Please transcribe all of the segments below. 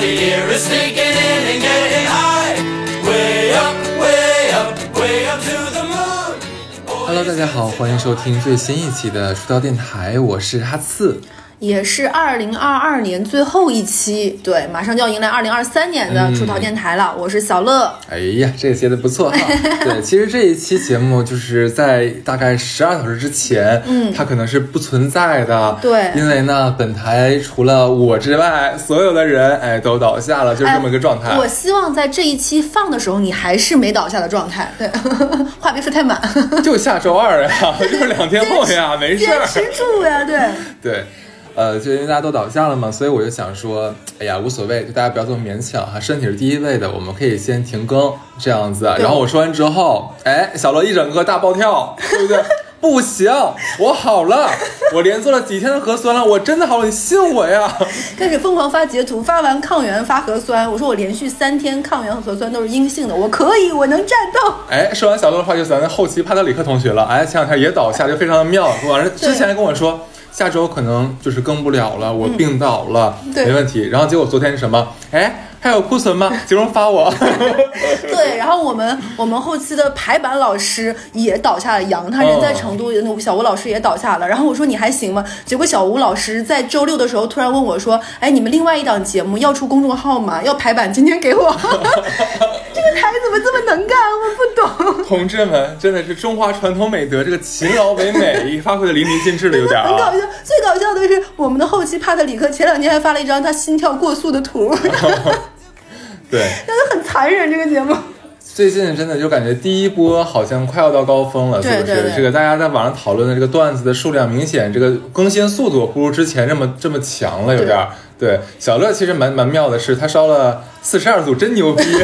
Everybody here is sneaking in and getting high. Way up, way up, way up to the moon. Hello，大家好，欢迎收听最新一期的出道电台，我是哈刺。也是二零二二年最后一期，对，马上就要迎来二零二三年的出逃电台了。我是小乐，哎呀，这个接的不错哈。对，其实这一期节目就是在大概十二小时之前，嗯，它可能是不存在的，对，因为呢，本台除了我之外，所有的人哎都倒下了，就是这么一个状态。我希望在这一期放的时候，你还是没倒下的状态。对，话别说太满。就下周二呀，就是两天后呀，没事儿，坚持住呀，对对。呃，就因为大家都倒下了嘛，所以我就想说，哎呀，无所谓，就大家不要这么勉强哈，身体是第一位的，我们可以先停更这样子。然后我说完之后，哎，小乐一整个大暴跳，对不对？不行，我好了，我连做了几天的核酸了，我真的好了，你信我呀！开始疯狂发截图，发完抗原发核酸，我说我连续三天抗原和核酸都是阴性的，我可以，我能战斗。哎，说完小乐的话，就咱后期帕特里克同学了，哎，前两天也倒下，就非常的妙。完了之前还跟我说。下周可能就是更不了了，我病倒了，没问题。然后结果昨天是什么？哎。还有库存吗？集中发我。对，然后我们我们后期的排版老师也倒下了杨，他人在成都，那小吴老师也倒下了。然后我说你还行吗？结果小吴老师在周六的时候突然问我说：“哎，你们另外一档节目要出公众号吗？要排版，今天给我。”这个台怎么这么能干？我不懂。同志们，真的是中华传统美德，这个勤劳为美发挥的淋漓尽致了，有点。很搞笑。最搞笑的是我们的后期帕特里克前两天还发了一张他心跳过速的图。对，真的很残忍这个节目。最近真的就感觉第一波好像快要到高峰了，是不是？这个大家在网上讨论的这个段子的数量明显，这个更新速度不如之前这么这么强了，有点。对，小乐其实蛮蛮妙的是，他烧了四十二度，真牛逼。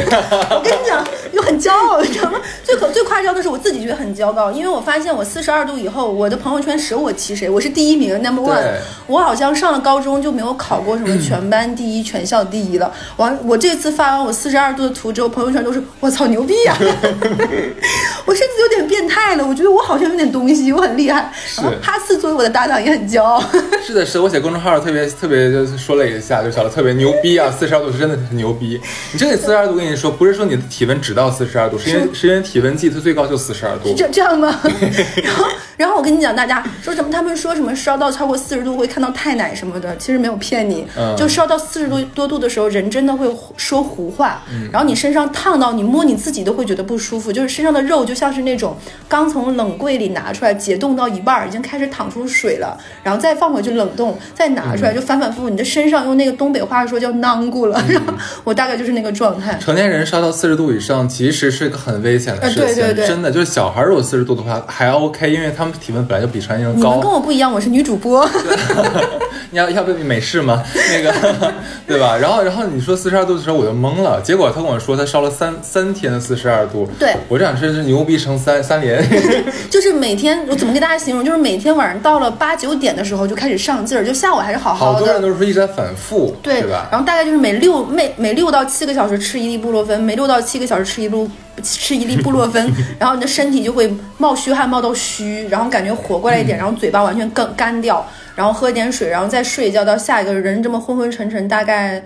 我跟你讲，又很骄傲，你知道吗？最可最夸张的是，我自己觉得很骄傲，因为我发现我四十二度以后，我的朋友圈舍我其谁，我是第一名，number one。我好像上了高中就没有考过什么全班第一、全校第一了。完，我这次发完我四十二度的图之后，朋友圈都是我操牛逼呀！我甚至有点变态了，我觉得我好像有点东西，我很厉害。是。哈斯作为我的搭档也很骄傲。是的，是我写公众号特别特别就是说了。一下就晓得特别牛逼啊！四十二度是真的是牛逼。你这里四十二度，跟你说不是说你的体温只到四十二度，是因为是因为体温计它最高就四十二度。这这样吗？然后然后我跟你讲，大家说什么？他们说什么烧到超过四十度会看到太奶什么的，其实没有骗你。就烧到四十多多度的时候，人真的会说胡话。然后你身上烫到，你摸你自己都会觉得不舒服，就是身上的肉就像是那种刚从冷柜里拿出来解冻到一半，已经开始淌出水了，然后再放回去冷冻，再拿出来就反反复复，你的身上。用那个东北话说叫囊咕了，然后我大概就是那个状态。成年人烧到四十度以上，其实是个很危险的事情。对对对，真的就是小孩如果四十度的话还 OK，因为他们体温本来就比成年人高。你们跟我不一样，我是女主播。你要要不美式吗？那个对吧？然后然后你说四十二度的时候我就懵了，结果他跟我说他烧了三三天的四十二度。对，我这样真是牛逼成三三连。就是每天我怎么给大家形容？就是每天晚上到了八九点的时候就开始上劲儿，就下午还是好好的。好多人都是说一直在反。反复对吧？然后大概就是每六每每六到七个小时吃一粒布洛芬，每六到七个小时吃一粒吃一粒布洛芬，然后你的身体就会冒虚汗，冒到虚，然后感觉活过来一点，然后嘴巴完全干干掉，然后喝点水，然后再睡一觉，到下一个人这么昏昏沉沉，大概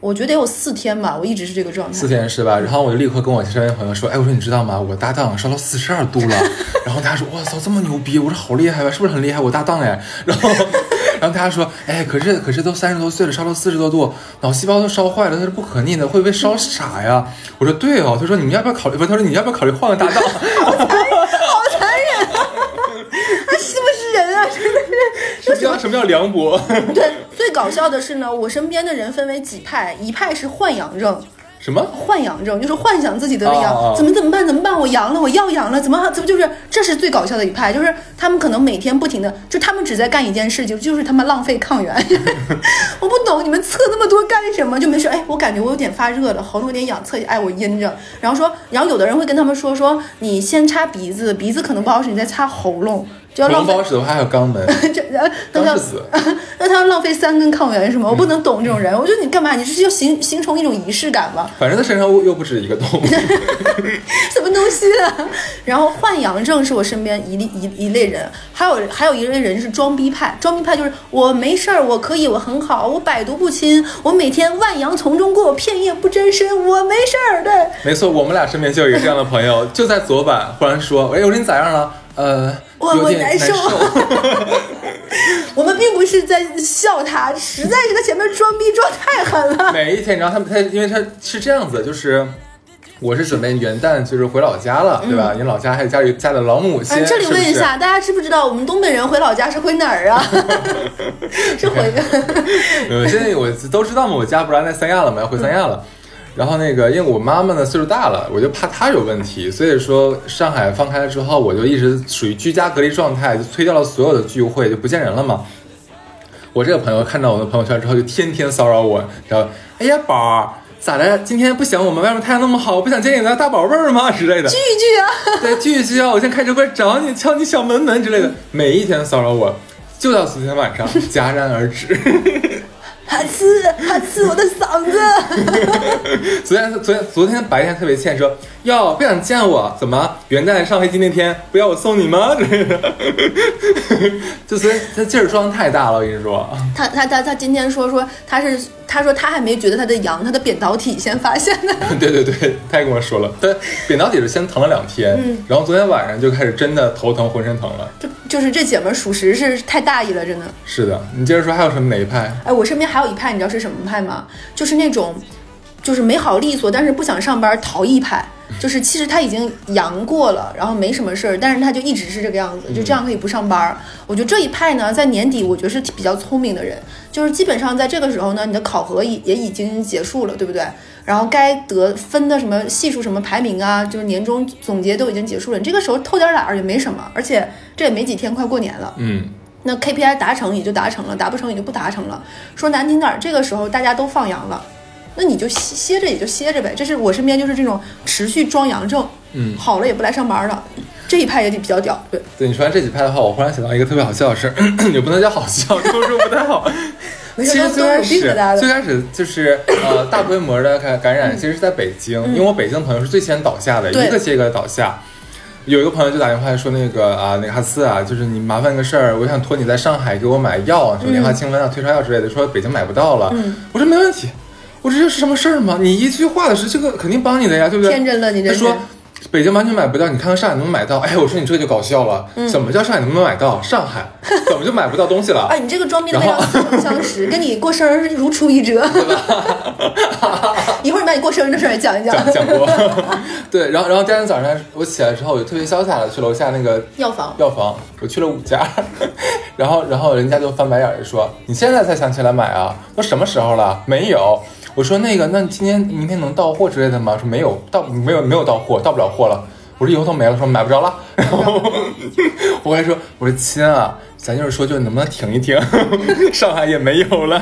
我觉得有四天吧，我一直是这个状态。四天是吧？然后我就立刻跟我身边朋友说，哎，我说你知道吗？我搭档烧到四十二度了。然后他说，哇操，这么牛逼！我说好厉害吧？是不是很厉害？我搭档哎，然后。然后大家说，哎，可是可是都三十多岁了，烧到四十多度，脑细胞都烧坏了，它是不可逆的，会不会烧傻呀？我说对哦。他说你们要不要考虑？不，他说你要不要考虑换个搭档？好残忍，好残忍！他是不是人啊？真的是。什么叫什么叫凉薄？对，最搞笑的是呢，我身边的人分为几派，一派是患阳症。什么幻阳症？就是幻想自己得了阳，怎么怎么办？怎么办？我阳了，我要阳了，怎么 怎么就是？这是最搞笑的一派，就是他们可能每天不停的，就他们只在干一件事情，就是他们浪费抗原。我不懂你们测那么多干什么？就没事。哎，我感觉我有点发热了，喉咙有点痒，测一下。哎，我阴着。然后说，然后有的人会跟他们说说，你先擦鼻子，鼻子可能不好使，你再擦喉咙。就要浪费恐龙包，石头还有肛门，这呃那他肛是死。那他要浪费三根抗原是吗？我不能懂这种人。我觉得你干嘛？你这是要形形成一种仪式感吗？反正他身上又不止一个洞。什么东西啊？然后换阳症是我身边一类一一类人，还有还有一类人是装逼派。装逼派就是我没事儿，我可以，我很好，我百毒不侵，我每天万阳丛中过，片叶不沾身，我没事儿。对，没错，我们俩身边就有一个这样的朋友，就在昨晚忽然说：“哎，我说你咋样了？呃，我我难难受 我们并不是在笑他，实在是他前面装逼装太狠了。每一天，然后他们他因为他是这样子，就是我是准备元旦就是回老家了，对吧？因为老家还有家里家里的老母亲。嗯，这里问一是是下，大家知不知道我们东北人回老家是回哪儿啊？是回 呃，现在我都知道嘛，我家不是在三亚了嘛，要回三亚了。然后那个，因为我妈妈呢岁数大了，我就怕她有问题，所以说上海放开了之后，我就一直属于居家隔离状态，就推掉了所有的聚会，就不见人了嘛。我这个朋友看到我的朋友圈之后，就天天骚扰我，然后哎呀宝儿咋的？今天不想我们外面太阳那么好，不想见你的大宝贝儿吗之类的。聚一聚啊！对，聚一聚啊！我先开车过来找你，敲你小门门之类的，每一天骚扰我，就到昨天晚上戛然而止。还吃还吃我的嗓子。昨天昨天昨天白天特别欠说，哟不想见我，怎么元旦上飞机那天不要我送你吗？之类的，就昨天他劲儿装太大了，我跟你说。他他他他今天说说他是他说他还没觉得他的阳，他的扁桃体先发现的。对对对，他也跟我说了，他扁桃体是先疼了两天，然后昨天晚上就开始真的头疼，浑身疼了。就就是这姐们儿属实是太大意了，真的。是的，你接着说还有什么哪一派？哎，我身边还有一派，你知道是什么派吗？就是那种，就是没好利索，但是不想上班逃逸派。就是其实他已经阳过了，然后没什么事儿，但是他就一直是这个样子，就这样可以不上班儿。我觉得这一派呢，在年底我觉得是比较聪明的人，就是基本上在这个时候呢，你的考核也也已经结束了，对不对？然后该得分的什么系数、什么排名啊，就是年终总结都已经结束了，你这个时候偷点懒儿也没什么，而且这也没几天，快过年了。嗯，那 KPI 达成也就达成了，达不成也就不达成了。说难听点儿，这个时候大家都放羊了，那你就歇歇着也就歇着呗。这是我身边就是这种持续装阳症，嗯好了也不来上班了，这一派也比较屌。对，对你说完这几派的话，我忽然想到一个特别好笑的事儿，也不能叫好笑，这么说不太好。其实最开始最开始就是呃大规模的感感染，其实是在北京，因为我北京的朋友是最先倒下的，一个接一个倒下。有一个朋友就打电话说那个啊，那个哈斯啊，就是你麻烦个事儿，我想托你在上海给我买药，什么莲花清瘟啊、退烧药之类的，说北京买不到了。嗯我说没问题，我说这是什么事儿吗？你一句话的事，这个肯定帮你的呀，对不对？天真了你这他说。北京完全买不到，你看看上海能不能买到？哎，我说你这就搞笑了，怎么叫上海能不能买到？上海 怎么就买不到东西了？哎，你这个装逼的非然后常似曾相识，跟你过生日如出一辙。一会儿你把你过生日的事儿也讲一讲。讲讲过，对，然后然后第二天早上我起来之后，我就特别潇洒的去楼下那个药房药房，我去了五家，然后然后人家就翻白眼儿说：“你现在才想起来买啊？都什么时候了？没有。”我说：“那个，那今天明天能到货之类的吗？”说没有到，没有没有到货，到不了货了。我说以后都没了，说买不着了。然 后我还说：“我说亲啊，咱就是说，就能不能停一停？上海也没有了。”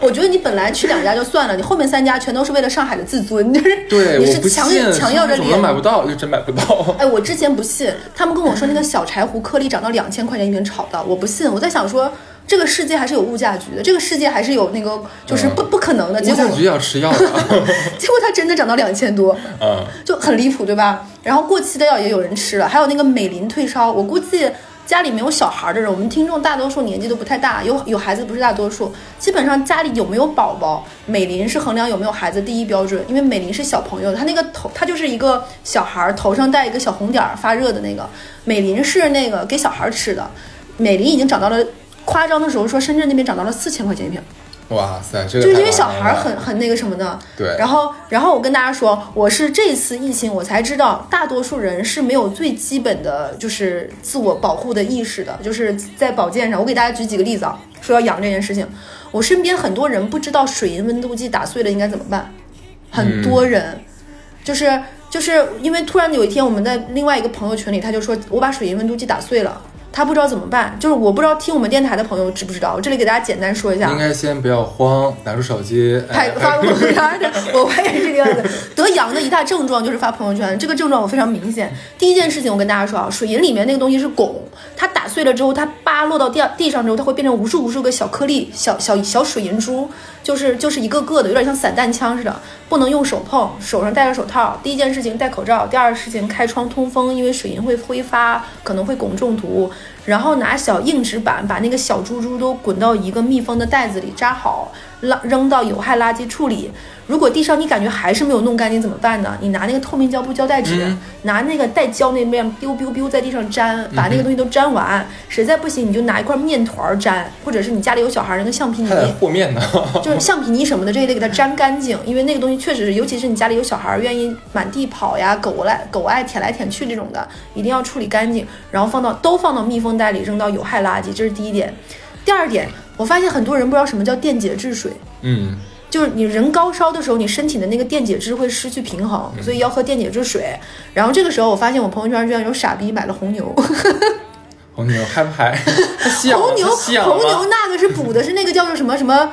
我觉得你本来去两家就算了，你后面三家全都是为了上海的自尊，就是对，你是强信，强要着怎么能买不到？就真买不到。哎，我之前不信，他们跟我说那个小柴胡颗粒涨到两千块钱一瓶炒的，我不信。我在想说，这个世界还是有物价局的，这个世界还是有那个就是不、不可能的。结果物价局要吃药的。结果它真的涨到两千多，嗯，就很离谱，对吧？然后过期的药也有人吃了，还有那个美林退烧，我估计。家里没有小孩的人，我们听众大多数年纪都不太大，有有孩子不是大多数。基本上家里有没有宝宝，美林是衡量有没有孩子第一标准，因为美林是小朋友，他那个头，他就是一个小孩儿头上戴一个小红点儿发热的那个，美林是那个给小孩儿吃的，美林已经涨到了夸张的时候说深圳那边涨到了四千块钱一瓶。哇塞，这个就是因为小孩很很那个什么的，对然后，然后我跟大家说，我是这次疫情我才知道，大多数人是没有最基本的就是自我保护的意识的，就是在保健上。我给大家举几个例子啊，说要养这件事情，我身边很多人不知道水银温度计打碎了应该怎么办，很多人，就是就是因为突然有一天我们在另外一个朋友群里，他就说我把水银温度计打碎了。他不知道怎么办，就是我不知道听我们电台的朋友知不知道，我这里给大家简单说一下。应该先不要慌，拿出手机，拍哎 发朋友圈的，我发现是这个样子。得阳的一大症状就是发朋友圈，这个症状我非常明显。第一件事情我跟大家说啊，水银里面那个东西是汞，它打碎了之后，它扒落到地地上之后，它会变成无数无数个小颗粒、小小小水银珠，就是就是一个个的，有点像散弹枪似的，不能用手碰，手上戴着手套。第一件事情戴口罩，第二事情开窗通风，因为水银会挥发，可能会汞中毒。然后拿小硬纸板把那个小珠珠都滚到一个密封的袋子里扎好，扔扔到有害垃圾处理。如果地上你感觉还是没有弄干净怎么办呢？你拿那个透明胶布胶带纸，拿那个带胶那面 biu biu biu 在地上粘，把那个东西都粘完。实在不行，你就拿一块面团粘，或者是你家里有小孩那个橡皮泥和面呢。就是橡皮泥什么的，这也得给它粘干净，因为那个东西确实是，尤其是你家里有小孩愿意满地跑呀，狗来狗爱舔来舔去这种的，一定要处理干净，然后放到都放到密封袋里，扔到有害垃圾，这是第一点。第二点，我发现很多人不知道什么叫电解质水。嗯，就是你人高烧的时候，你身体的那个电解质会失去平衡，所以要喝电解质水。然后这个时候，我发现我朋友圈居然有傻逼买了红牛，红牛嗨不嗨？红牛红牛那个是补的是那个叫做什么什么，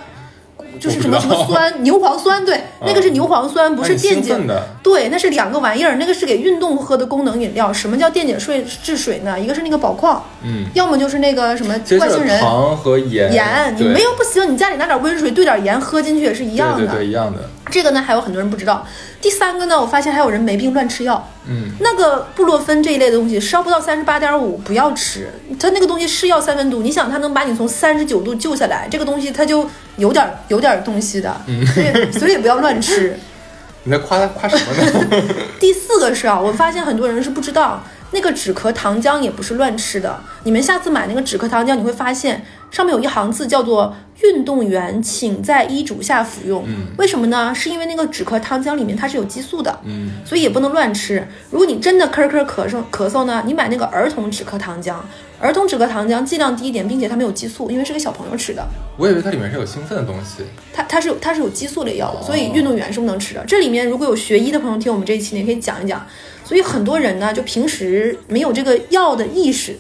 就是什么什么酸牛磺酸，对，那个是牛磺酸，不是电解。对，那是两个玩意儿，那个是给运动喝的功能饮料。什么叫电解水制水呢？一个是那个宝矿，嗯，要么就是那个什么外星人糖和盐，盐，你没有不行，你家里拿点温水兑点盐喝进去也是一样的。对对对，一样的。这个呢，还有很多人不知道。第三个呢，我发现还有人没病乱吃药。嗯，那个布洛芬这一类的东西，烧不到三十八点五不要吃。它那个东西是药三分毒，你想它能把你从三十九度救下来，这个东西它就有点有点东西的，所以所以也不要乱吃。你在夸他夸什么呢？第四个是啊，我发现很多人是不知道，那个止咳糖浆也不是乱吃的。你们下次买那个止咳糖浆，你会发现上面有一行字叫做“运动员请在医嘱下服用”。为什么呢？是因为那个止咳糖浆里面它是有激素的，嗯，所以也不能乱吃。如果你真的咳咳咳嗽咳嗽呢，你买那个儿童止咳糖浆。儿童止咳糖浆剂量低一点，并且它没有激素，因为是给小朋友吃的。我以为它里面是有兴奋的东西。它它是有它是有激素类药的，所以运动员是不能吃的。这里面如果有学医的朋友听我们这一期，你也可以讲一讲。所以很多人呢，就平时没有这个药的意识，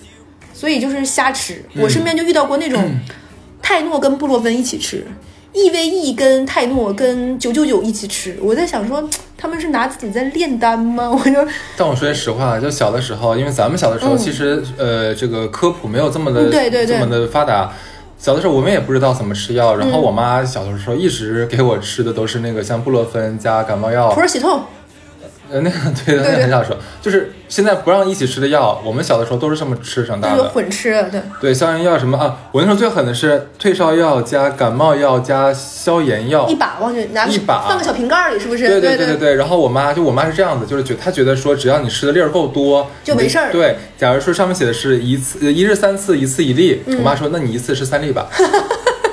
所以就是瞎吃。我身边就遇到过那种泰诺跟布洛芬一起吃，EVE 跟泰诺跟九九九一起吃。我在想说，他们是拿自己在炼丹吗？我就但我说句实话，就小的时候，因为咱们小的时候，嗯其实呃，这个科普没有这么的、嗯对对对这么的发达。小的时候我们也不知道怎么吃药，然嗯后我妈小的时候一直给我吃的都是那个像布洛芬加感冒药普，洱喜痛，呃，那个对的，那个很小的时候，就是现在不让一起吃的药，我们小的时候都是这么吃长就是大的。混吃，对。对，消炎药什么啊？我那时候最狠的是退烧药加感冒药加消炎药一，把往去拿一把放个小瓶盖里，是不是？对对对对对。然后我妈就我妈是这样子，就是觉她觉得说，只要你吃的粒儿够多就没事儿对，假如说上面写的是一次呃一日三次，一次一粒，嗯我妈说那你一次吃三粒吧。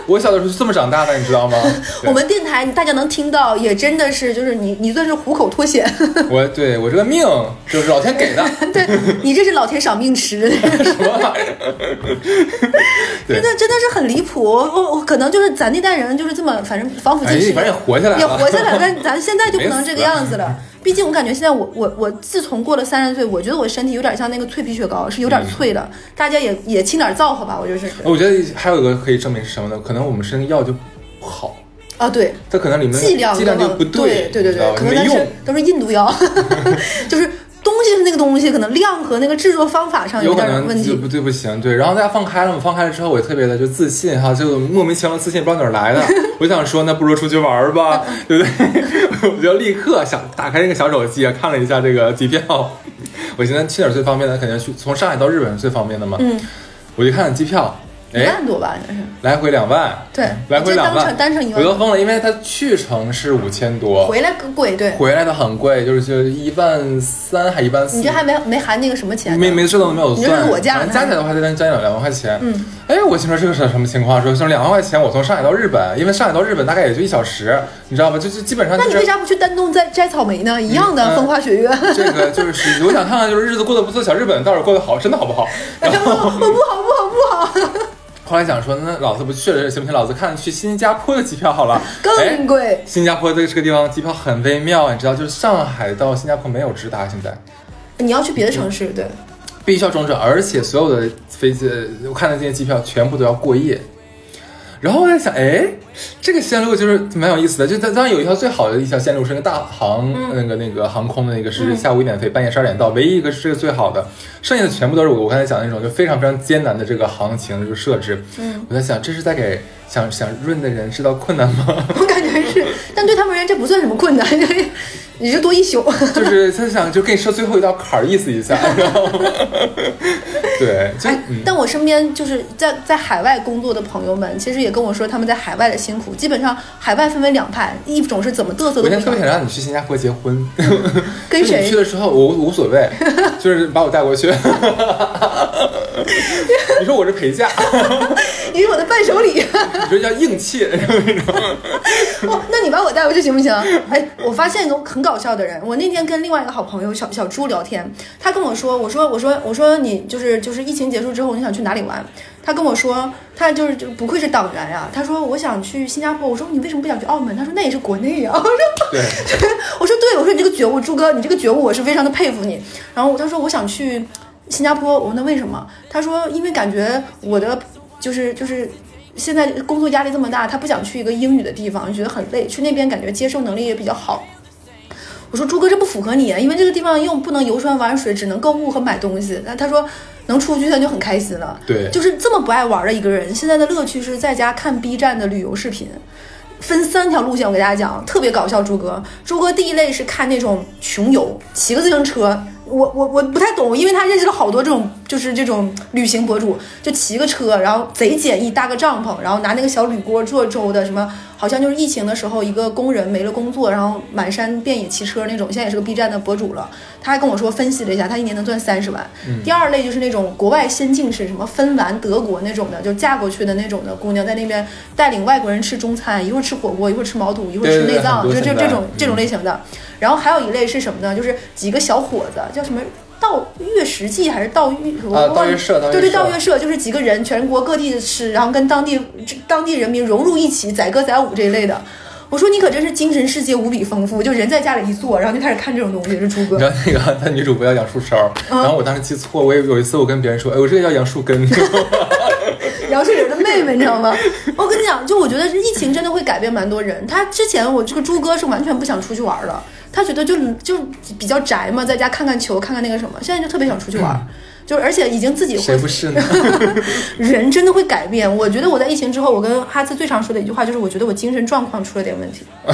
我小的时候是这么长大的，你知道吗？我们电台大家能听到，也真的是，就是你，你算是虎口脱险，我对我这个命就是老天给的，对你这是老天赏命吃的，什么玩意儿？真的真的是很离谱。我我我可能就是咱那代人就是这么，反正防腐剂吃的，哎反正也活下来了也活下来了。但咱现在就不能这个样子了。毕竟我感觉现在我我我自从过了三十岁，我觉得我身体有点像那个脆皮雪糕，是有点脆的。大家也也轻点造化吧，我就是。我觉得还有一个可以证明是什么呢？可能我们吃那个药就不好，啊，对，它可能里面剂量剂量就不对对对你知道对，可能它是。都是印度药，就是东西是那个东西，可能量和那个制作方法上有点问题。不对不行，对，然后大家放开了嘛，放开了之后我也特别的就自信哈，就莫名其妙的自信，不知道哪儿来的。我想说，那不如出去玩儿吧，对不对？我就立刻想打开那个小手机啊，看了一下这个机票。我现在去哪儿最方便的？肯定去从上海到日本是最方便的嘛。嗯，我就看机票，一哎，万多吧，应该是。来回两万，对，来回两万我记得单程，单程一万，我都疯了，因为它去程是五千多，回来更贵，对。回来的很贵，就是就一万三还一万四。你这还没没含那个什么钱？没没这都没有算，反正加起来的话，再加两两万块钱。嗯，哎，我心说这个是什么情况？说说两万块钱，我从上海到日本，因为上海到日本大概也就一小时，你知道吧？就就基本上就是那你为啥不去丹东摘摘草莓呢？一样的嗯风花雪月。这个就是我想看看，就是日子过得不错，小日本到底过得好，真的好不好？然后我不好不好不好，后来想说，那老子不去了行不行？老子看去新加坡的机票好了。哎更贵。新加坡这个这个地方机票很微妙，你知道，就是上海到新加坡没有直达，现在你要去别的城市，对，必须要中转，而且所有的飞机，呃我看的这些机票全部都要过夜。然后我在想，哎，这个线路就是蛮有意思的。就当当然有一条最好的一条线路是那个大航、那个那个航空的那个是下午一点飞，半夜十二点到，唯一一个是这个最好的，剩下的全部都是我我刚才讲的那种就非常非常艰难的这个行情这个设置。嗯，我在想，这是在给想想润的人制造困难吗？我感觉是，但对他们而言这不算什么困难，你就多一宿。就是他想就给你设最后一道坎儿，意思一下，然后 对，就哎嗯，但我身边就是在在海外工作的朋友们，其实也跟我说他们在海外的辛苦。基本上海外分为两派，一种是怎么嘚瑟都不我现在特别想想，让你去新加坡结婚，跟谁你去？的时候我无所谓，就是把我带过去。你说我是陪嫁，你是我的伴手礼。你说叫硬气，哦，那你把我带回去行不行？哎，我发现一个很搞笑的人。我那天跟另外一个好朋友小小朱聊天，他跟我说，我说我说我说你就是就是疫情结束之后你想去哪里玩？他跟我说，他就是就不愧是党员呀、他说我想去新加坡。我说你为什么不想去澳门？他说那也是国内呀、我 说对，我说对，我说你这个觉悟，朱哥，你这个觉悟我是非常的佩服你。然后他说我想去新加坡，我问他为什么？他说因为感觉我的就是就是现在工作压力这么大，他不想去一个英语的地方，觉得很累，去那边感觉接受能力也比较好。我说朱哥，这不符合你啊，因为这个地方又不能游山玩水，只能购物和买东西。那他说能出去他就很开心了。对就是这么不爱玩的一个人，现在的乐趣是在家看 B 站的旅游视频。分三条路线，我给大家讲，特别搞笑。朱哥，朱哥第一类是看那种穷游，骑个自行车。我我我不太懂，因为他认识了好多这种就是这种旅行博主，就骑个车，然后贼简易，搭个帐篷，然后拿那个小铝锅做粥的，什么好像就是疫情的时候，一个工人没了工作，然后满山遍野骑车那种，现在也是个 B 站的博主了。他还跟我说分析了一下，他一年能赚三十万。第二类就是那种国外先进式，什么芬兰、德国那种的，就嫁过去的那种的姑娘，在那边带领外国人吃中餐，一会儿吃火锅，一会儿吃毛肚，一会儿吃内脏，就很多现在就这种这种嗯类型的。然后还有一类是什么呢？就是几个小伙子，叫什么？盗月食记还是盗月？我啊忘盗月社盗月对对，社盗月社就是几个人，全国各地的吃，然后跟当地当地人民融入一起，载歌载舞这一类的。我说你可真是精神世界无比丰富，就人在家里一坐，然后就开始看这种东西，是朱哥你知。道那个他女主播叫杨树梢，嗯然后我当时记错，我有有一次我跟别人说，哎，我这个叫杨树根，杨树根的妹妹，你知道吗？我跟你讲，就我觉得疫情真的会改变蛮多人。他之前我这个朱哥是完全不想出去玩的，他觉得就就比较宅嘛，在家看看球，看看那个什么。现在就特别想出去玩，就是而且已经自己会谁不是呢？人真的会改变。我觉得我在疫情之后，我跟哈斯最常说的一句话就是，我觉得我精神状况出了点问题。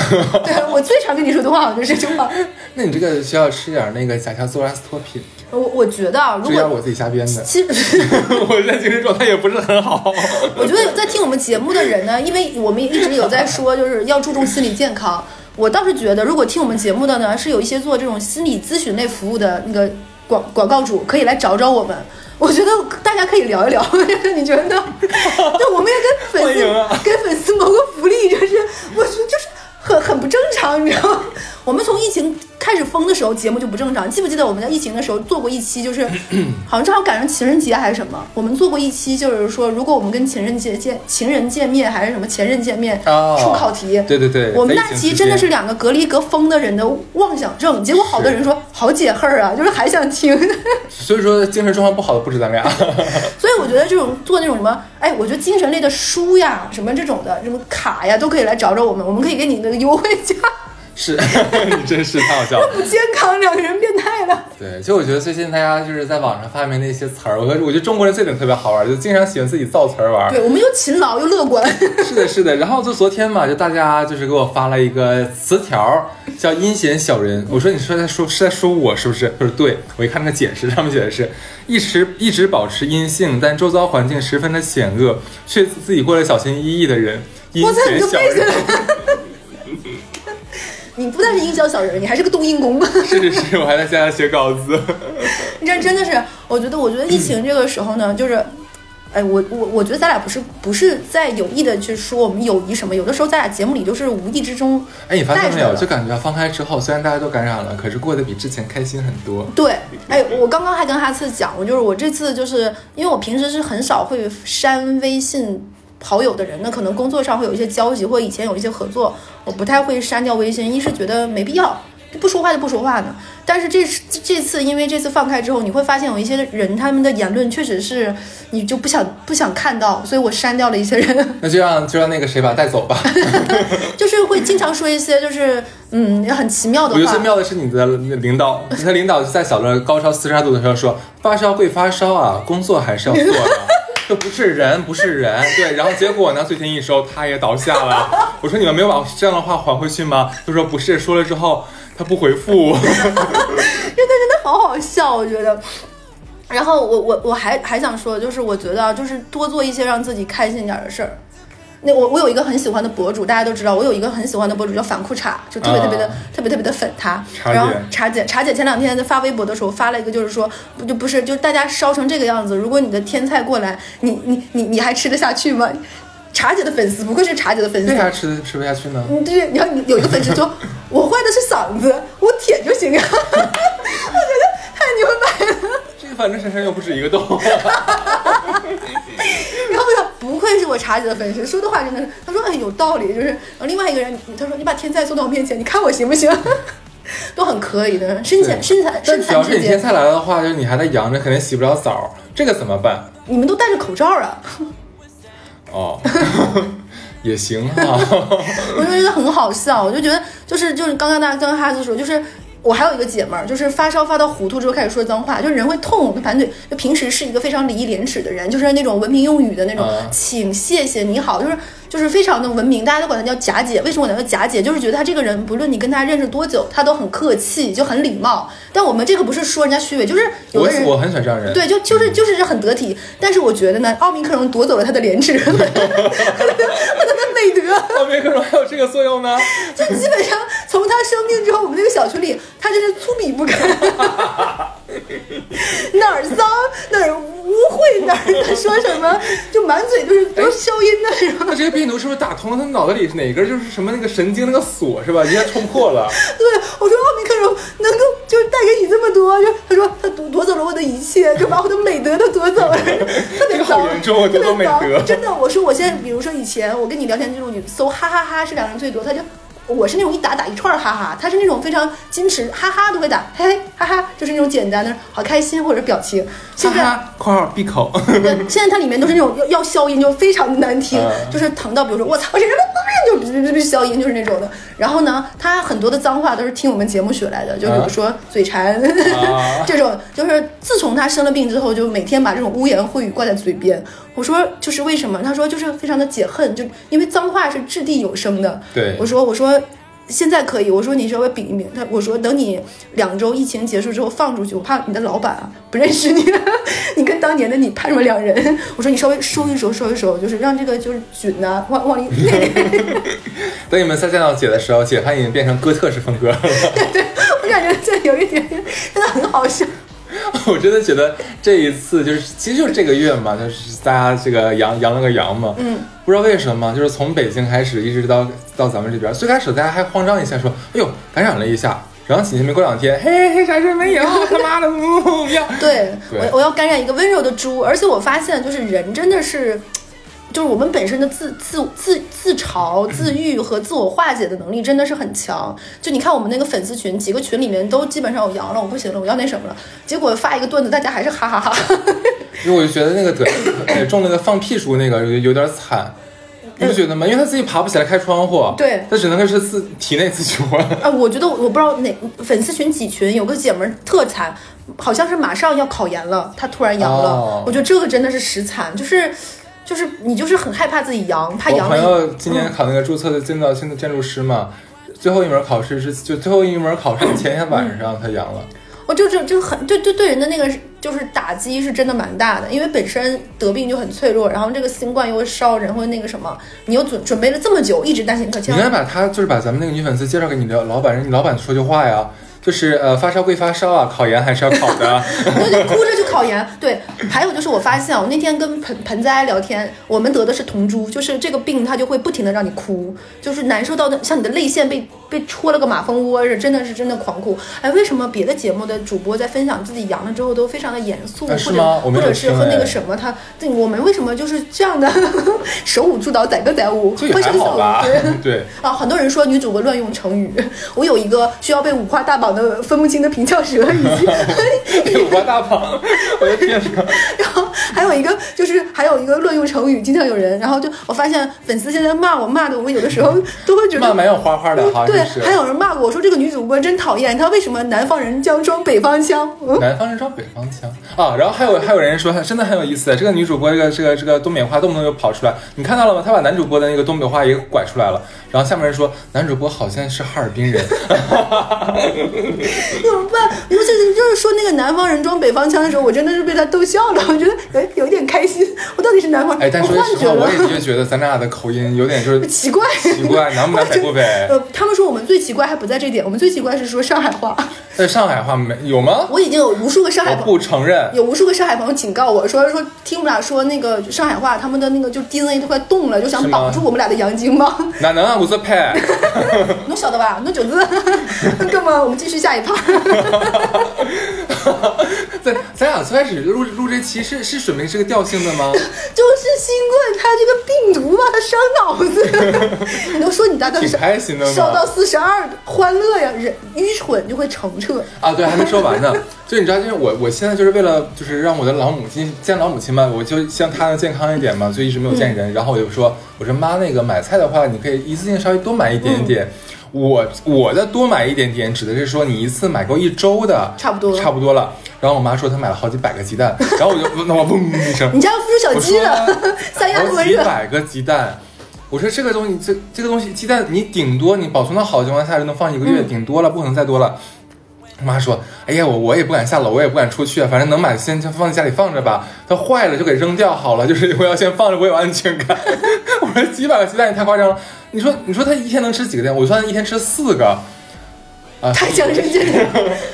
对我最常跟你说的话好像就是这句话。那你这个需要吃点那个甲硝唑拉斯托品，我我觉得啊，如果我自己瞎编的。其实。我现在精神状态也不是很好。我觉得在听我们节目的人呢，因为我们一直有在说，就是要注重心理健康。我倒是觉得，如果听我们节目的呢，是有一些做这种心理咨询类服务的那个广广告主，可以来找找我们。我觉得大家可以聊一聊，你觉得呢？就我们也跟粉丝、给粉丝谋个福利，就是我觉得就是很很不正常，你知道吗？我们从疫情开始封的时候，节目就不正常。记不记得我们在疫情的时候做过一期，就是 好像正好赶上情人节还是什么，我们做过一期，就是说如果我们跟情人节见情人见面，还是什么前任见面，哦出考题。对对对，我们那期真的是两个隔离隔疯的人的妄想症，结果好多人说好解恨儿啊，就是还想听。所以说精神状况不好的不止咱俩。所以我觉得这种做那种什么，哎，我觉得精神类的书呀，什么这种的，什么卡呀，都可以来找找我们，我们可以给你那个优惠价。是 你真是太好笑了。不健康，两个人变态了。对，就我觉得最近大家就是在网上发明的一些词儿，我我觉得中国人这点特别好玩，就经常喜欢自己造词儿玩。对我们又勤劳又乐观。是的，是的。然后就昨天嘛，就大家就是给我发了一个词条，叫阴险小人。我说你说在说是在说我是不是？他说对。我一看那个解释，上面写的是一直一直保持阴性，但周遭环境十分的险恶，却自己过得小心翼翼的人，阴险小人。来。你不但是营销小人，你还是个冬阴功。是是是，我还在现在写稿子。这真的是，我觉得，我觉得疫情这个时候呢，就是，哎，我我我觉得咱俩不是不是在有意的去说我们友谊什么，有的时候咱俩节目里就是无意之中哎，你发现没有？就感觉放开之后，虽然大家都感染了，可是过得比之前开心很多。对，哎，我刚刚还跟哈次讲，我就是我这次就是因为我平时是很少会删微信好友的人，那可能工作上会有一些交集，或者以前有一些合作，我不太会删掉微信。一是觉得没必要，不说话就不说话呢。但是这次这次因为这次放开之后，你会发现有一些人他们的言论确实是你就不想不想看到，所以我删掉了一些人，那就让就让那个谁把他带走吧。就是会经常说一些就是嗯很奇妙的话。我觉得最妙的是你的领导，你的领导在小乐高烧四十二度的时候说发烧归发烧啊，工作还是要做的。不是人，不是人，对。然后结果呢，嘴天一收，他也倒下了。我说你们没有把这样的话还回去吗？他说不是，说了之后他不回复。我因为他真的好好笑，我觉得。然后我我我还还想说，就是我觉得就是多做一些让自己开心点的事儿。那我我有一个很喜欢的博主，大家都知道，我有一个很喜欢的博主叫反裤衩，就特别特别的、啊特别特别的粉他。然后茶姐茶姐前两天在发微博的时候发了一个，就是说不就不是就大家烧成这个样子，如果你的天菜过来，你你你你还吃得下去吗？茶姐的粉丝不愧是茶姐的粉丝为，啥吃吃不下去呢？嗯，对，然后有一个粉丝说，我坏的是嗓子，我舔就行啊。我觉得太牛掰了。这个反正身上又不止一个洞。然后呢，不愧是我茶姐的粉丝，说的话真的是，他说哎有道理，就是，然后另外一个人，他说你把天菜送到我面前，你看我行不行？都很可以的，身材身材身材之间，要是你天菜来了的话，就是你还在阳着，肯定洗不了澡，这个怎么办？你们都戴着口罩啊，哦，也行哈。我就觉得很好笑，我就觉得就是就是刚刚大家刚刚哈子说，就是我还有一个姐们儿，就是发烧发到糊涂之后开始说脏话，就是人会痛，盘腿。就平时是一个非常礼义廉耻的人，就是那种文明用语的那种，嗯请、谢谢、你好，就是就是非常的文明，大家都管她叫贾姐。为什么我管她叫贾姐？就是觉得她这个人，不论你跟她认识多久，她都很客气，就很礼貌。但我们这个不是说人家虚伪，就是有的人我我很喜欢这样人。对，就就是就是很得体。但是我觉得呢，奥密克戎夺走了她的廉耻 美德。奥密克戎还有这个作用呢？就基本上从他生病之后，我们那个小区里，他真是粗鄙不堪，哪儿脏哪儿污秽哪儿他说什么，就满嘴都是都是消音的，是吧？那这个病毒是不是打通了他脑袋里哪根就是什么那个神经那个锁是吧？一下冲破了。对，我说奥密克戎能够就是带给你这么多，就他说他夺夺走了我的一切，就把我的美德都夺走了，特别这个好脏，严重啊特别脏德真的，我说我现在，比如说以前我跟你聊天记录，你搜哈哈哈是两个人最多，他就。我是那种一打打一串儿哈哈，他是那种非常矜持，哈哈都会打，嘿嘿哈哈，就是那种简单的好开心或者表情。现在哈哈（括号闭口）对，现在它里面都是那种要要消音，就非常难听，嗯就是疼到比如说我操，这人就哔哔哔消音，就是那种的。然后呢，他很多的脏话都是听我们节目学来的，就比如说嘴馋、啊 这种，就是自从他生了病之后，就每天把这种污言秽语挂在嘴边。我说就是为什么？他说就是非常的解恨，就因为脏话是掷地有声的。对我说我说。现在可以，我说你稍微比一比，他我说等你两周疫情结束之后放出去，我怕你的老板啊不认识你，你跟当年的你判什么两人？我说你稍微收一收，收一收，就是让这个就是菌呢、往往里等你们再见到姐的时候，姐她已经变成哥特式风格了。对对我感觉这有一点点真的很好笑。我真的觉得这一次就是，其实就是这个月嘛，就是大家这个阳阳了个阳嘛，嗯，不知道为什么，就是从北京开始一直到到咱们这边，最开始大家还慌张一下，说，哎呦感染了一下，然后紧接着没过两天，嘿嘿啥事没有，他妈的，不要，对对我我要感染一个温柔的猪，而且我发现就是人真的是。就是我们本身的自自自自嘲、自愈和自我化解的能力真的是很强。就你看我们那个粉丝群，几个群里面都基本上我阳了，我不行了，我要那什么了。结果发一个段子，大家还是哈哈哈 因为我就觉得那个得呃中那个放屁叔那个有有点惨。你不觉得吗？因为他自己爬不起来开窗户，对他只能是自体内自救啊。啊，我觉得我我不知道哪粉丝群几群有个姐们儿特惨，好像是马上要考研了，她突然阳了。哦我觉得这个真的是实惨，就是就是你就是很害怕自己阳，怕阳了朋友今年考那个注册的建造性的建筑师嘛，最后一门考试是就最后一门考试前一天晚上他阳了。我 就就就很对对对人的那个就是打击是真的蛮大的，因为本身得病就很脆弱，然后这个新冠又会烧人，会那个什么，你又准准备了这么久，一直担心可千万你应该把他就是把咱们那个女粉丝介绍给你的老板，让你老板说句话呀。就是呃发烧归发烧啊，考研还是要考的。对对，哭着去考研。对，还有就是我发现，我那天跟盆盆栽聊天，我们得的是同株，就是这个病它就会不停的让你哭，就是难受到的，像你的泪腺被被戳了个马蜂窝似的，真的是真的狂哭。哎，为什么别的节目的主播在分享自己阳了之后都非常的严肃，或者或者是和那个什么他，对我们为什么就是这样的 手舞足蹈，载歌载舞，这也还挥手走好吧对。对，啊，很多人说女主播乱用成语，我有一个需要被五花大绑的分不清的平翘舌，以及 五花大绑，我的天哪！然后还有一个就是还有一个乱用成语，经常有人，然后就我发现粉丝现在骂我骂的，我有的时候都会觉得骂蛮有花花的哈，对。还有人骂过我说这个女主播真讨厌，她为什么南方人将装北方腔？嗯，南方人装北方腔啊，然后还有还有人说真的很有意思，这个女主播这个这个这个东北话动不动就跑出来，你看到了吗？她把男主播的那个东北话也拐出来了，然后下面人说男主播好像是哈尔滨人，怎么办？尤其是就是说那个南方人装北方腔的时候，我真的是被他逗笑了，我觉得哎有一点开心，我到底是南方人，哎，但我说实话，我。也的确觉得咱俩的口音有点就是 奇怪，奇怪，南不南北不北。呃，他们说我们最奇怪还不在这点，我们最奇怪是说上海话。在上海话没有吗？我已经有无数个上海不承认。有无数个上海朋友警告我说说听我们俩说那个上海话，他们的那个就 DNA 都快动了，就想是吗绑住我们俩的阳精吗？哪能啊？我说拍。侬晓得吧？侬就是，那么我们继续下一趴。对，咱俩最开始录录这期是是准备这个调性的吗？就是新冠，它这个病毒吧，它伤脑子。你都说你大概挺心烧到四十二，欢乐呀，人愚蠢就会澄澈。啊，对，还没说完呢。就你知道，就是我我现在就是为了就是让我的老母亲见老母亲嘛，我就希望她能健康一点嘛，所以一直没有见人。然后我就说，我说妈，那个买菜的话，你可以一次性稍微多买一点点。我我的多买一点点，指的是说你一次买够一周的，差不多差不多了。然后我妈说她买了好几百个鸡蛋，然后我就那我嗡一声，你家要孵出小我鸡了说，三亚那么好几。百个鸡蛋。我说这个东西，这这个东西，鸡蛋你顶多你保存的好的情况下就能放一个月，嗯顶多了，不可能再多了。我妈说：“哎呀，我我也不敢下楼，我也不敢出去啊，反正能买先先放在家里放着吧。它坏了就给扔掉好了，就是我要先放着，我有安全感。”我说几百个鸡蛋也太夸张了。你说你说他一天能吃几个蛋？我算他一天吃四个。啊，太强身健体，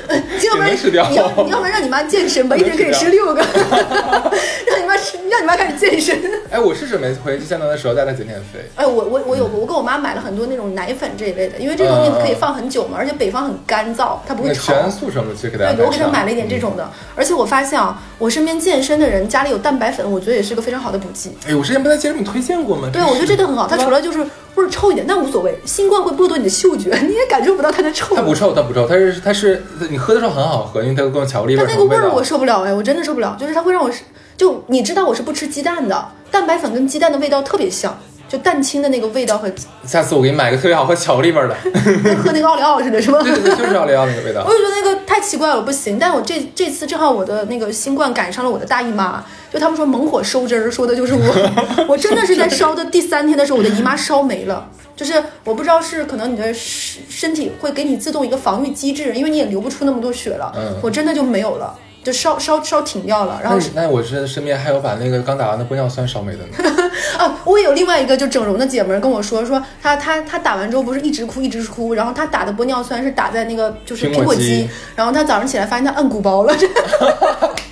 呃要不然吃掉你要你要不然让你妈健身吧，一天可以吃六个，让你妈吃，让你妈开始健身。哎，我是准备回去江南的时候带她减减肥。哎，我我我有我跟我妈买了很多那种奶粉这一类的，因为这东西可以放很久嘛，而且北方很干燥，它不会潮。全素什么的，其实给大家对，我给她买了一点这种的，而且我发现啊，我身边健身的人家里有蛋白粉，我觉得也是个非常好的补剂。哎，我之前不在节目里推荐过吗？对，我觉得这个很好，它除了就是味儿臭一点，但无所谓。新冠会剥夺你的嗅觉，你也感受不到它的臭。它不臭，它不臭，它是它是你喝的时候很好喝，因为它跟巧克力味它那个味儿我受不了哎，我真的受不了，就是它会让我是，就你知道我是不吃鸡蛋的，蛋白粉跟鸡蛋的味道特别像，就蛋清的那个味道和下次我给你买个特别好喝巧克力味儿的，跟 喝那个奥利奥似的，是吗？对对对，就是奥利奥那个味道我。就觉得那个太奇怪了，不行。但我这这次正好我的那个新冠赶上了我的大姨妈，就他们说猛火收汁儿，说的就是我。我真的是在烧的第三天的时候，我的姨妈烧没了。就是我不知道是可能你的身身体会给你自动一个防御机制，因为你也流不出那么多血了。嗯我真的就没有了，就烧烧烧停掉了。然后那我是身边还有把那个刚打完的玻尿酸烧没的呢。啊，我也有另外一个就整容的姐们儿跟我说，说她她她打完之后不是一直哭一直哭，然后她打的玻尿酸是打在那个就是苹果肌果肌，然后她早上起来发现她摁鼓包了。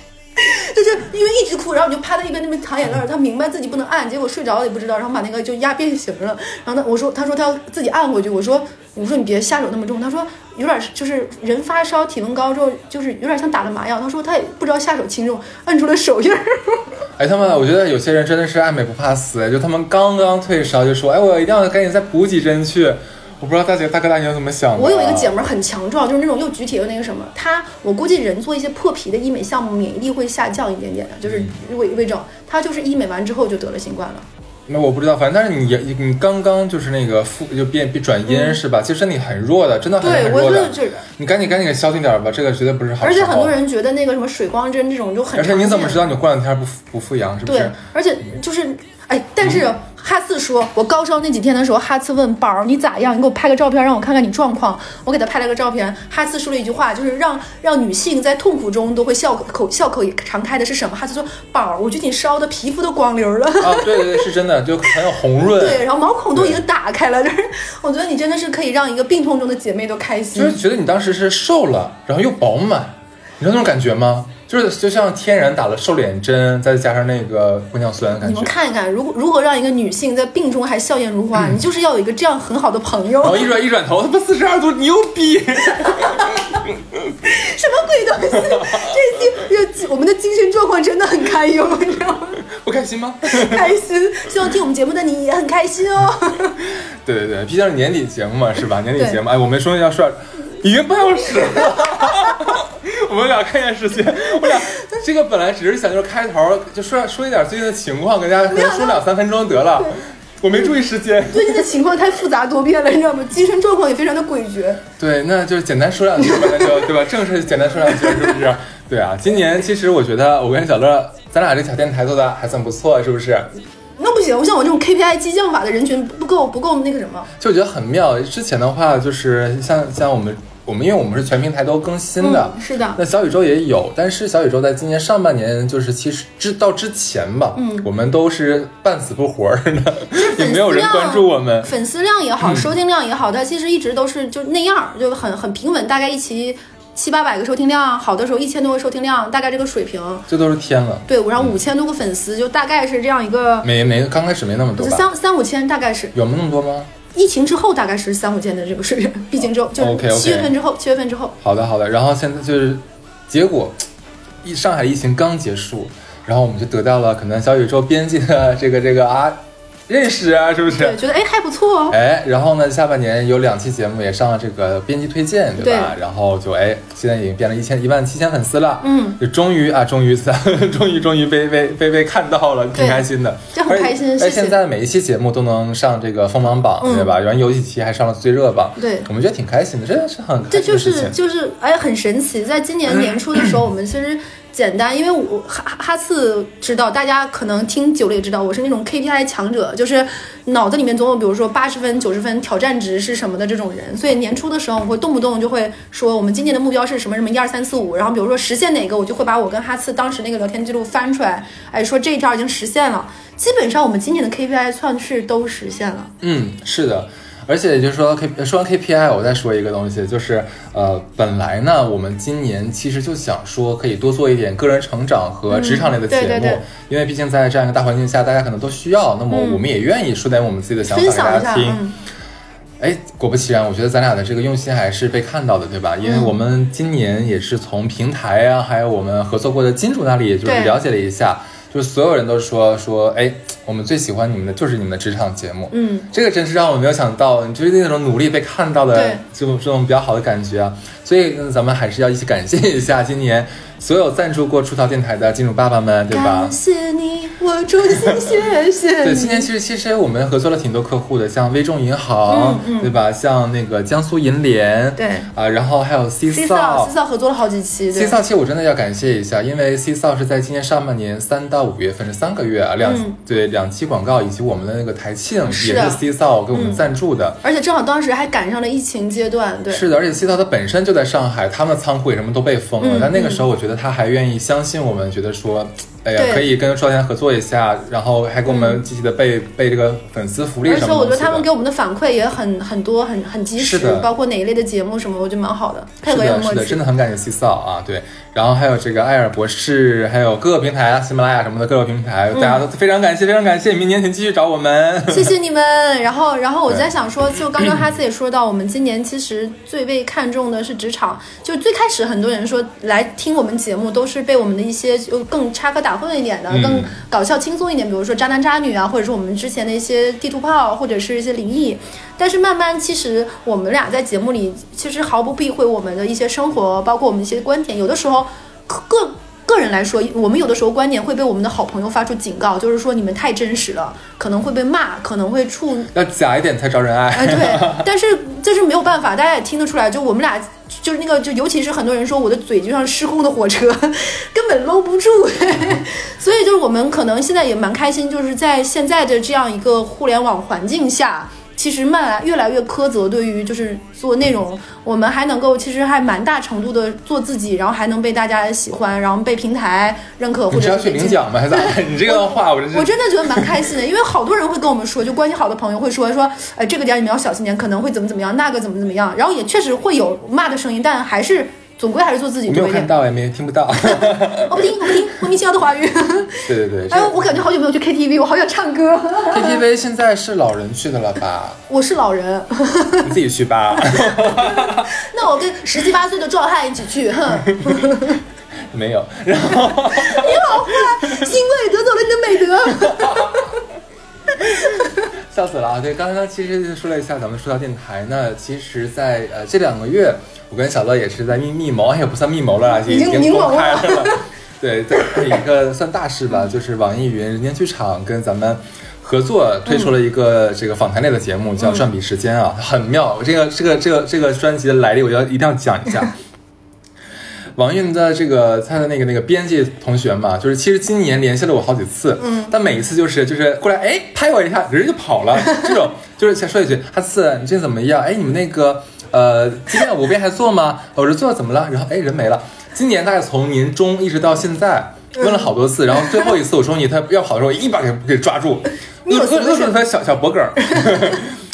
就是因为一直哭，然后你就趴在一边那边淌眼泪儿。她明白自己不能按，结果睡着了也不知道，然后把那个就压变形了。然后他，我说，他说他要自己按回去，我说，我说你别下手那么重。他说有点就是人发烧体温高之后，就是有点像打了麻药。他说他也不知道下手轻重，按出了手印儿。哎，他们，我觉得有些人真的是爱美不怕死，就他们刚刚退烧就说，哎，我一定要赶紧再补几针去。我不知道大姐大哥大姐怎么想的。我有一个姐们儿很强壮，就是那种又举铁又那个什么，她我估计人做一些破皮的医美项目，免疫力会下降一点点的，就是嗯胃胃症。她就是医美完之后就得了新冠了。那我不知道，反正但是你你你刚刚就是那个复就变变转阴是吧？其实身体很弱的，真的很弱的。觉得就是，你赶紧赶紧给消停点吧，这个绝对不是好而且很多，人觉得那个什么水光针这种就很而且你怎么知道你过两天不不复阳是不对是？，而且就是哎，但是哈次说，我高烧那几天的时候，哈次问宝儿你咋样？你给我拍个照片，让我看看你状况。我给他拍了个照片，哈次说了一句话，就是让让女性在痛苦中都会笑口笑口常开的是什么？哈次说，宝儿，我觉得你烧的皮肤都光溜了。啊，对对对，是真的，就很有红润。对，然后毛孔都已经打开了，就是我觉得你真的是可以让一个病痛中的姐妹都开心。就是觉得你当时是瘦了，然后又饱满，你知道那种感觉吗？就是就像天然打了瘦脸针，再加上那个玻尿酸的感觉你们。看一看，如果如何让一个女性在病中还笑靥如嗯花，你就是要有一个这样很好的朋友。然后一转一转头，他妈四十二度，牛逼！什么鬼东西？这期我们的精神状况真的很堪忧，你知道吗？不开心吗？开心，希望听我们节目的你也很开心哦。对对对，毕竟是年底节目嘛，是吧？年底节目，哎，我们说要说，已经半小时了。我们俩看一下时间，我俩 这个本来只是想就是开头就说说一点最近的情况，跟大家可能说两三分钟得了。我没注意时间。最近的情况太复杂多变了，你知道吗？精神状况也非常的诡谲。对，那就简单说两句吧，那就对吧？正式简单说两句，是不是？对啊，今年其实我觉得我跟小乐，咱俩这小电台做的还算不错，是不是？那不行，我像我这种 KPI 激将法的人群不够不够那个什么。就我觉得很妙。之前的话，就是像像我们我们，因为我们是全平台都更新的，嗯是的那小宇宙也有，但是小宇宙在今年上半年，就是其实之到之前吧，嗯，我们都是半死不活的，也没有人关注我们。粉丝量也好，收听量也好，它其实一直都是就那样，就很很平稳，大概一期七八百个收听量，好的时候一千多个收听量，大概这个水平。这都是天了，对，然后五千多个粉丝，就大概是这样一个，没没刚开始没那么多？就三三五千，大概是有那么多吗？疫情之后大概是三五千的这个水平，疫情之后就是七月份之后，七月份之后，好的好的，然后现在就是结果，一上海疫情刚结束，然后我们就得到了可能小宇宙编辑的这个这个啊认识啊，是不是？对，觉得哎还不错哦。哎，然后呢，下半年有两期节目也上了这个编辑推荐，对吧？然后就哎，现在已经变了一千一万七千粉丝了，嗯，就终于啊，终于终于 终于被被被被看到了，挺开心的，这很开心而且谢谢而现在每一期节目都能上这个锋芒榜，嗯对吧？然后有几期还上了最热榜，对我们觉得挺开心的，真的是很开这就。是就是哎，很神奇。在今年年初的时候，我们其实简单，因为我哈哈次知道，大家可能听久了也知道，我是那种 KPI 强者，就是脑子里面总有比如说八十分、九十分挑战值是什么的这种人。所以年初的时候，我会动不动就会说我们今年的目标是什么什么一二三四五，然后比如说实现哪个，我就会把我跟哈次当时那个聊天记录翻出来，哎，说这一条已经实现了。基本上我们今年的 KPI 算是都实现了。嗯，是的，而且也就是说 K 说完 KPI，我再说一个东西，就是呃，本来呢，我们今年其实就想说可以多做一点个人成长和职场类的节目，嗯对对对因为毕竟在这样一个大环境下，大家可能都需要，那么嗯我们也愿意说点我们自己的想法给大家听。嗯，哎，果不其然，我觉得咱俩的这个用心还是被看到的，对吧？因为嗯我们今年也是从平台啊，还有我们合作过的金主那里，也就是了解了一下，就是所有人都说说，哎，我们最喜欢你们的就是你们的职场节目，嗯，这个真是让我没有想到，你就是那种努力被看到的对这种这种比较好的感觉啊。所以嗯咱们还是要一起感谢一下今年所有赞助过出逃电台的金主爸爸们，对吧感？谢你，我衷心谢谢对，今年其实其实我们合作了挺多客户的，像微众银行，嗯嗯。对吧？像那个江苏银联，对。啊，然后还有扫。扫 C 扫合作了好几期，C 对，扫，其实我真的要感谢一下，因为 C 扫是在今年上半年三到五月份这三个月啊，两、嗯。对两期广告以及我们的那个台庆也是 C 扫给我们赞助的。而且正好当时还赶上了疫情阶段，对，是的，而且 C 扫它本身就在上海，他们的仓库也什么都被封了。嗯但那个时候，我觉得他还愿意相信我们，觉得说，哎呀，可以跟少天合作一下，然后还给我们积极的备、备这个粉丝福利而且什么东西的。我觉得他们给我们的反馈也很很多，很很及时，包括哪一类的节目什么，我觉得蛮好的，配是的，是的，合也很默契真。的很感谢 C 扫啊，对，然后还有这个艾尔博士，还有各个平台啊，喜马拉雅什么的各个平台，大家都非常感谢，非常感谢，明年请继续找我们。谢谢你们。然后，然后我 在想说，就刚刚哈斯也说到，我们今年其实最被看重的是职场。就最开始很多人说来听我们节目，都是被我们的一些就更插科打诨一点的、嗯更搞笑轻松一点，比如说渣男渣女啊，或者是我们之前的一些地图炮，或者是一些灵异。但是慢慢，其实我们俩在节目里其实毫不避讳我们的一些生活，包括我们一些观点，有的时候各个人来说，我们有的时候观点会被我们的好朋友发出警告，就是说你们太真实了，可能会被骂，可能会触要假一点才招人爱。哎，对，但是这是没有办法，大家也听得出来，就我们俩就是那个，就尤其是很多人说我的嘴就像失控的火车，根本搂不住。所以就是我们可能现在也蛮开心，就是在现在的这样一个互联网环境下。其实慢来越来越苛责，对于就是做内容，我们还能够其实还蛮大程度的做自己，然后还能被大家喜欢，然后被平台认可，或者你是要去领奖吗？还咋？你这个话我真是我真的觉得蛮开心的，因为好多人会跟我们说，就关系好的朋友会说说，哎，这个点你们要小心点，可能会怎么怎么样，那个怎么怎么样，然后也确实会有骂的声音，但还是总归还是做自己没多一点。有看到，也没听不到。我 不听，我不听，莫名其妙的华语。对对对，哎，我感觉好久没有去 KTV，我好想唱歌。KTV 现在是老人去的了吧？我是老人，你自己去吧。那我跟十七八岁的壮汉一起去，哼，没有，然后你好坏，欣慰夺走了你的美德。笑死了啊！对，刚刚其实说了一下，咱们说到电台那，其实在，呃这两个月，我跟小乐也是在密密谋，也不算密谋了啦，已经经明谋公开了了。对，在一个算大事吧，就是网易云人间剧场跟咱们合作推出了一个这个访谈类的节目，叫《转笔时间》啊，很妙。这个这个这个这个专辑的来历，我要一定要讲一下。网易云的这个他的那个那个编辑同学嘛，就是其实今年联系了我好几次，嗯，但每一次就是就是过来哎拍我一下，人就跑了，这种就是先说一句，哈次你最近怎么样？哎，你们那个呃今天五遍还做吗？我说做怎么了？然后哎人没了。今年大概从年中一直到现在，问了好多次，然后最后一次我说你他要跑的时候，我一把给给抓住，你有什么扼住他小小脖梗儿。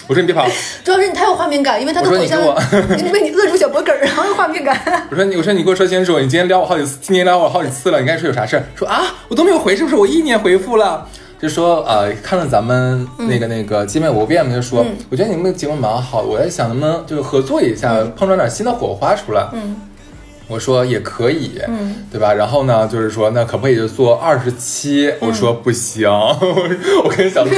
我说你别跑，主要是你太有画面感，因为他的我说头像我你被你扼住小脖梗儿，然后有画面感。我说你，我说你给我说清楚，你今天撩我好几次，今天撩我好几次了，你刚才说有啥事儿？说啊，我都没有回，是不是？我一年回复了。就说呃，看了咱们那个那个《姐妹无变》嘛，就说、我觉得你们的节目蛮好，我在想能不能就是合作一下，碰撞点新的火花出来。嗯我说也可以，嗯，对吧？然后呢，就是说那可不可以就做二十期？我说不行，我跟小乐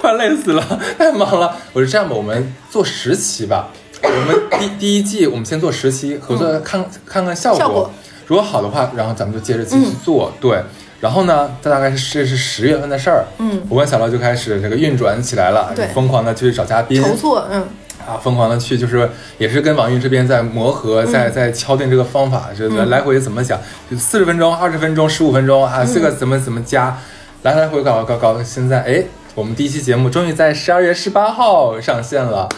快累死了，太忙了。我说这样吧，我们做十期吧。我们第第一季我们先做十期，合作看看看效果。效果如果好的话，然后咱们就接着继续做。对，然后呢，这大概是这是十月份的事儿。嗯，我跟小乐就开始这个运转起来了，对疯狂的去找嘉宾，筹措，嗯，啊，疯狂的去，就是也是跟网易这边在磨合，在在敲定这个方法，就是来回怎么想，就四十分钟、二十分钟、十五分钟啊，这个怎么怎么加，来来回搞搞搞，现在哎，我们第一期节目终于在十二月十八号上线了。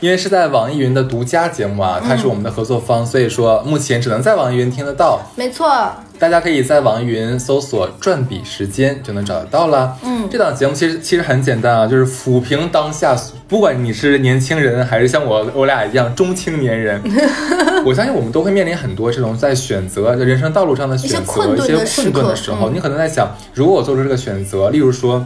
因为是在网易云的独家节目啊，它是我们的合作方，所以说目前只能在网易云听得到。没错，大家可以在网易云搜索“转笔时间”就能找得到了。嗯这档节目其实其实很简单啊，就是抚平当下，不管你是年轻人还是像我我俩一样中青年人，我相信我们都会面临很多这种在选择人生道路上的选择一些困顿的时刻困顿的时候，嗯你可能在想，如果我做出这个选择，例如说。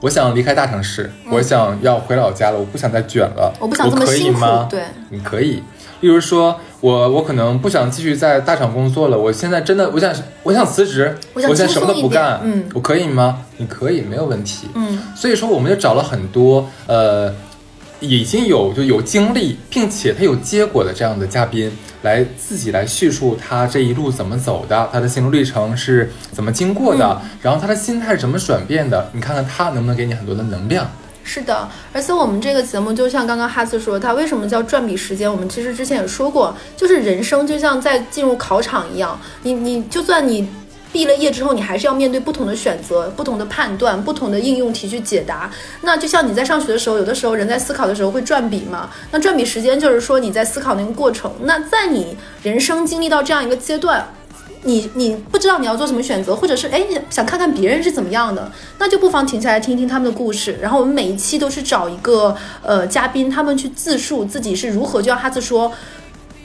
我想离开大城市，我想要回老家了，我不想再卷了，嗯我不想这么可以辛苦吗？对，你可以。例如说，我我可能不想继续在大厂工作了，我现在真的我想我想辞职，我想现在什么都不干，嗯我可以吗？你可以，没有问题。嗯，所以说，我们就找了很多呃已经有就有经历，并且他有结果的这样的嘉宾，来自己来叙述他这一路怎么走的，他的心路历程是怎么经过的，然后他的心态是怎么转变的，你看看他能不能给你很多的能量。是的，而且我们这个节目就像刚刚哈斯说，他为什么叫转笔时间？我们其实之前也说过，就是人生就像在进入考场一样，你你就算你。毕了业之后，你还是要面对不同的选择、不同的判断、不同的应用题去解答。那就像你在上学的时候，有的时候人在思考的时候会转笔嘛。那转笔时间就是说你在思考那个过程。那在你人生经历到这样一个阶段，你你不知道你要做什么选择，或者是哎想看看别人是怎么样的，那就不妨停下来听听他们的故事。然后我们每一期都是找一个呃嘉宾，他们去自述自己是如何，就像哈斯说。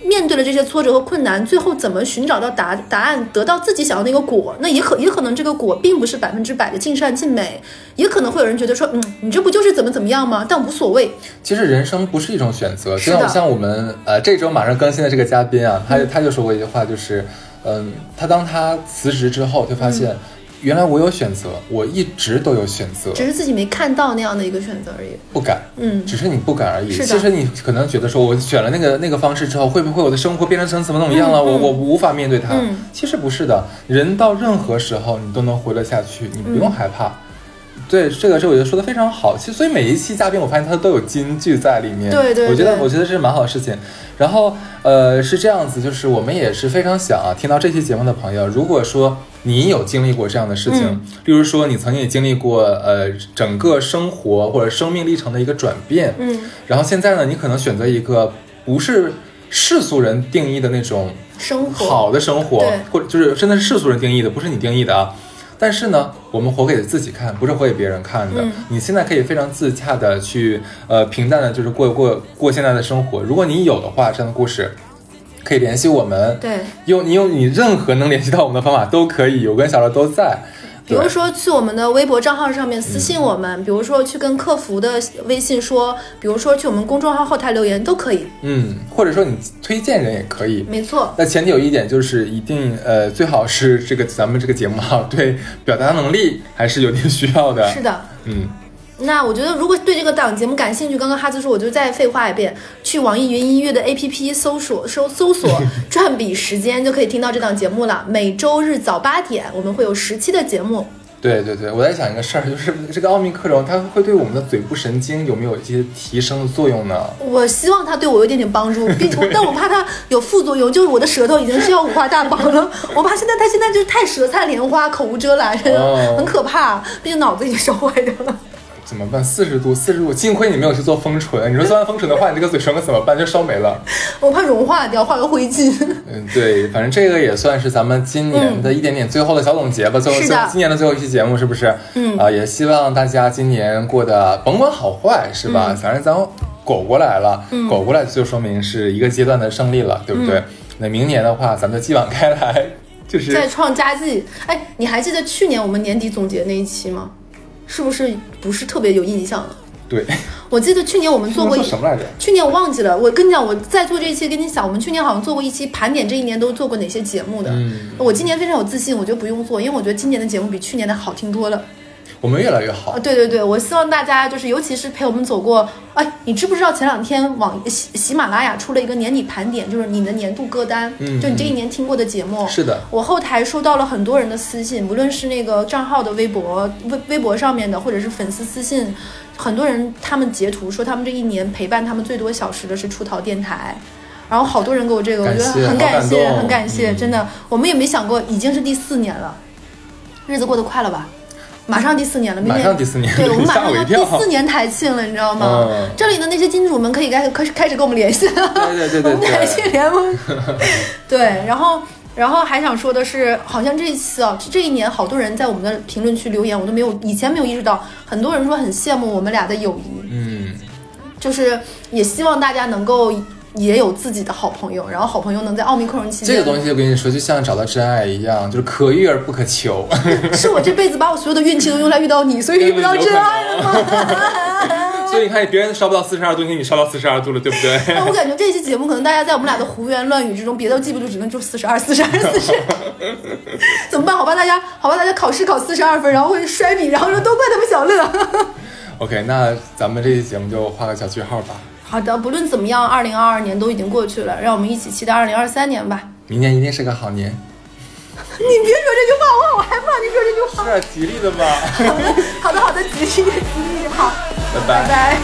面对了这些挫折和困难，最后怎么寻找到答答案，得到自己想要的那个果？那也可也可能这个果并不是百分之百的尽善尽美，也可能会有人觉得说，嗯，你这不就是怎么怎么样吗？但无所谓，其实人生不是一种选择，是的像像我们呃这周马上更新的这个嘉宾啊，他他就说过一句话，就是嗯，他当他辞职之后，就发现原来我有选择，我一直都有选择，只是自己没看到那样的一个选择而已。不敢，嗯只是你不敢而已。其实你可能觉得说，我选了那个那个方式之后，会不会我的生活变成成怎么怎么样了？我我无法面对它。嗯其实不是的，人到任何时候你都能活得下去，你不用害怕。嗯对这个是我觉得说的非常好，其实所以每一期嘉宾我发现他都有金句在里面，对对我觉得我觉得这是蛮好的事情。然后呃是这样子，就是我们也是非常想啊，听到这期节目的朋友，如果说你有经历过这样的事情，嗯例如说你曾经也经历过呃整个生活或者生命历程的一个转变，嗯，然后现在呢，你可能选择一个不是世俗人定义的那种生活好的生活对，或者就是真的是世俗人定义的，不是你定义的啊。但是呢，我们活给自己看，不是活给别人看的。嗯你现在可以非常自洽的去，呃，平淡的，就是过过过现在的生活。如果你有的话，这样的故事可以联系我们。对。用你用你任何能联系到我们的方法都可以，我跟小乐都在。对比如说去我们的微博账号上面私信我们，比如说去跟客服的微信说，比如说去我们公众号后台留言都可以。嗯，或者说你推荐人也可以。没错，那前提有一点就是一定呃，最好是这个咱们这个节目哈，对表达能力还是有点需要的。是的。嗯，那我觉得，如果对这个档节目感兴趣，刚刚哈子说，我就再废话一遍，去网易云音乐的 APP 搜索搜搜索 “转笔时间”，就可以听到这档节目了。每周日早八点，我们会有十期的节目。对对对，我在想一个事儿，就是这个奥密克戎它会对我们的嘴部神经有没有一些提升的作用呢？我希望它对我有点点帮助，并 但我怕它有副作用，就是我的舌头已经是要五花大绑了，我怕现在它现在就是太舌灿莲花，口无遮拦，很可怕，毕竟脑子已经烧坏掉了。怎么办？四十度，四十度，幸亏你没有去做封唇。你说做完封唇的话，你这个嘴唇可怎么办？就烧没了。我怕融化掉，化个灰烬。嗯，对，反正这个也算是咱们今年的一点点最后的小总结吧。最后，嗯最后今年的最后一期节目是不是？嗯啊、也希望大家今年过得甭管好坏，是吧？嗯反正咱苟过来了，苟过来就说明是一个阶段的胜利了，对不对？那明年的话，咱们就继往开来，就是再创佳绩。哎，你还记得去年我们年底总结那一期吗？是不是不是特别有印象了？对，我记得去年我们做过一什么来着？去年我忘记了，我跟你讲，我在做这一期跟你讲，我们去年好像做过一期盘点这一年都做过哪些节目的。嗯我今年非常有自信，我觉得不用做，因为我觉得今年的节目比去年的好听多了。我们越来越好啊，。对对对，我希望大家就是，尤其是陪我们走过。哎，你知不知道前两天网喜喜马拉雅出了一个年底盘点，就是你的年度歌单，嗯就你这一年听过的节目。是的，我后台收到了很多人的私信，无论是那个账号的微博微微博上面的，或者是粉丝私信，很多人他们截图说他们这一年陪伴他们最多小时的是出逃电台。然后好多人给我这个，我觉得很感谢，感很感谢，嗯真的，我们也没想过已经是第四年了，日子过得快了吧？马上第四年了，明马年上第四年对我们马上 要第四年台庆了，你知道吗？嗯这里的那些金主们可以开开始开始跟我们联系了，对对对对 我们台庆联盟。对，然后然后还想说的是，好像这一次啊，这一年好多人在我们的评论区留言，我都没有以前没有意识到，很多人说很羡慕我们俩的友谊，嗯，就是也希望大家能够。也有自己的好朋友，然后好朋友能在奥密克戎期间，这个东西我跟你说，就像找到真爱一样，就是可遇而不可求。是我这辈子把我所有的运气都用来遇到你，所以遇不到真爱了吗？所以你看，别人烧不到四十二度，你烧到四十二度了，对不对？那我感觉这期节目可能大家在我们俩的胡言乱语之中，别的记不住，只能就四十二、四十二、四十。怎么办？好吧，大家，好吧，大家考试考四十二分，然后会摔笔，然后说都怪他们小乐。OK，那咱们这期节目就画个小句号吧。好的不论怎么样二零二二年都已经过去了让我们一起期待二零二三年吧。明年一定是个好年。你别说这句话我我害怕你说这句话。是吉利的吗 好的好的好的吉利吉利好。拜拜。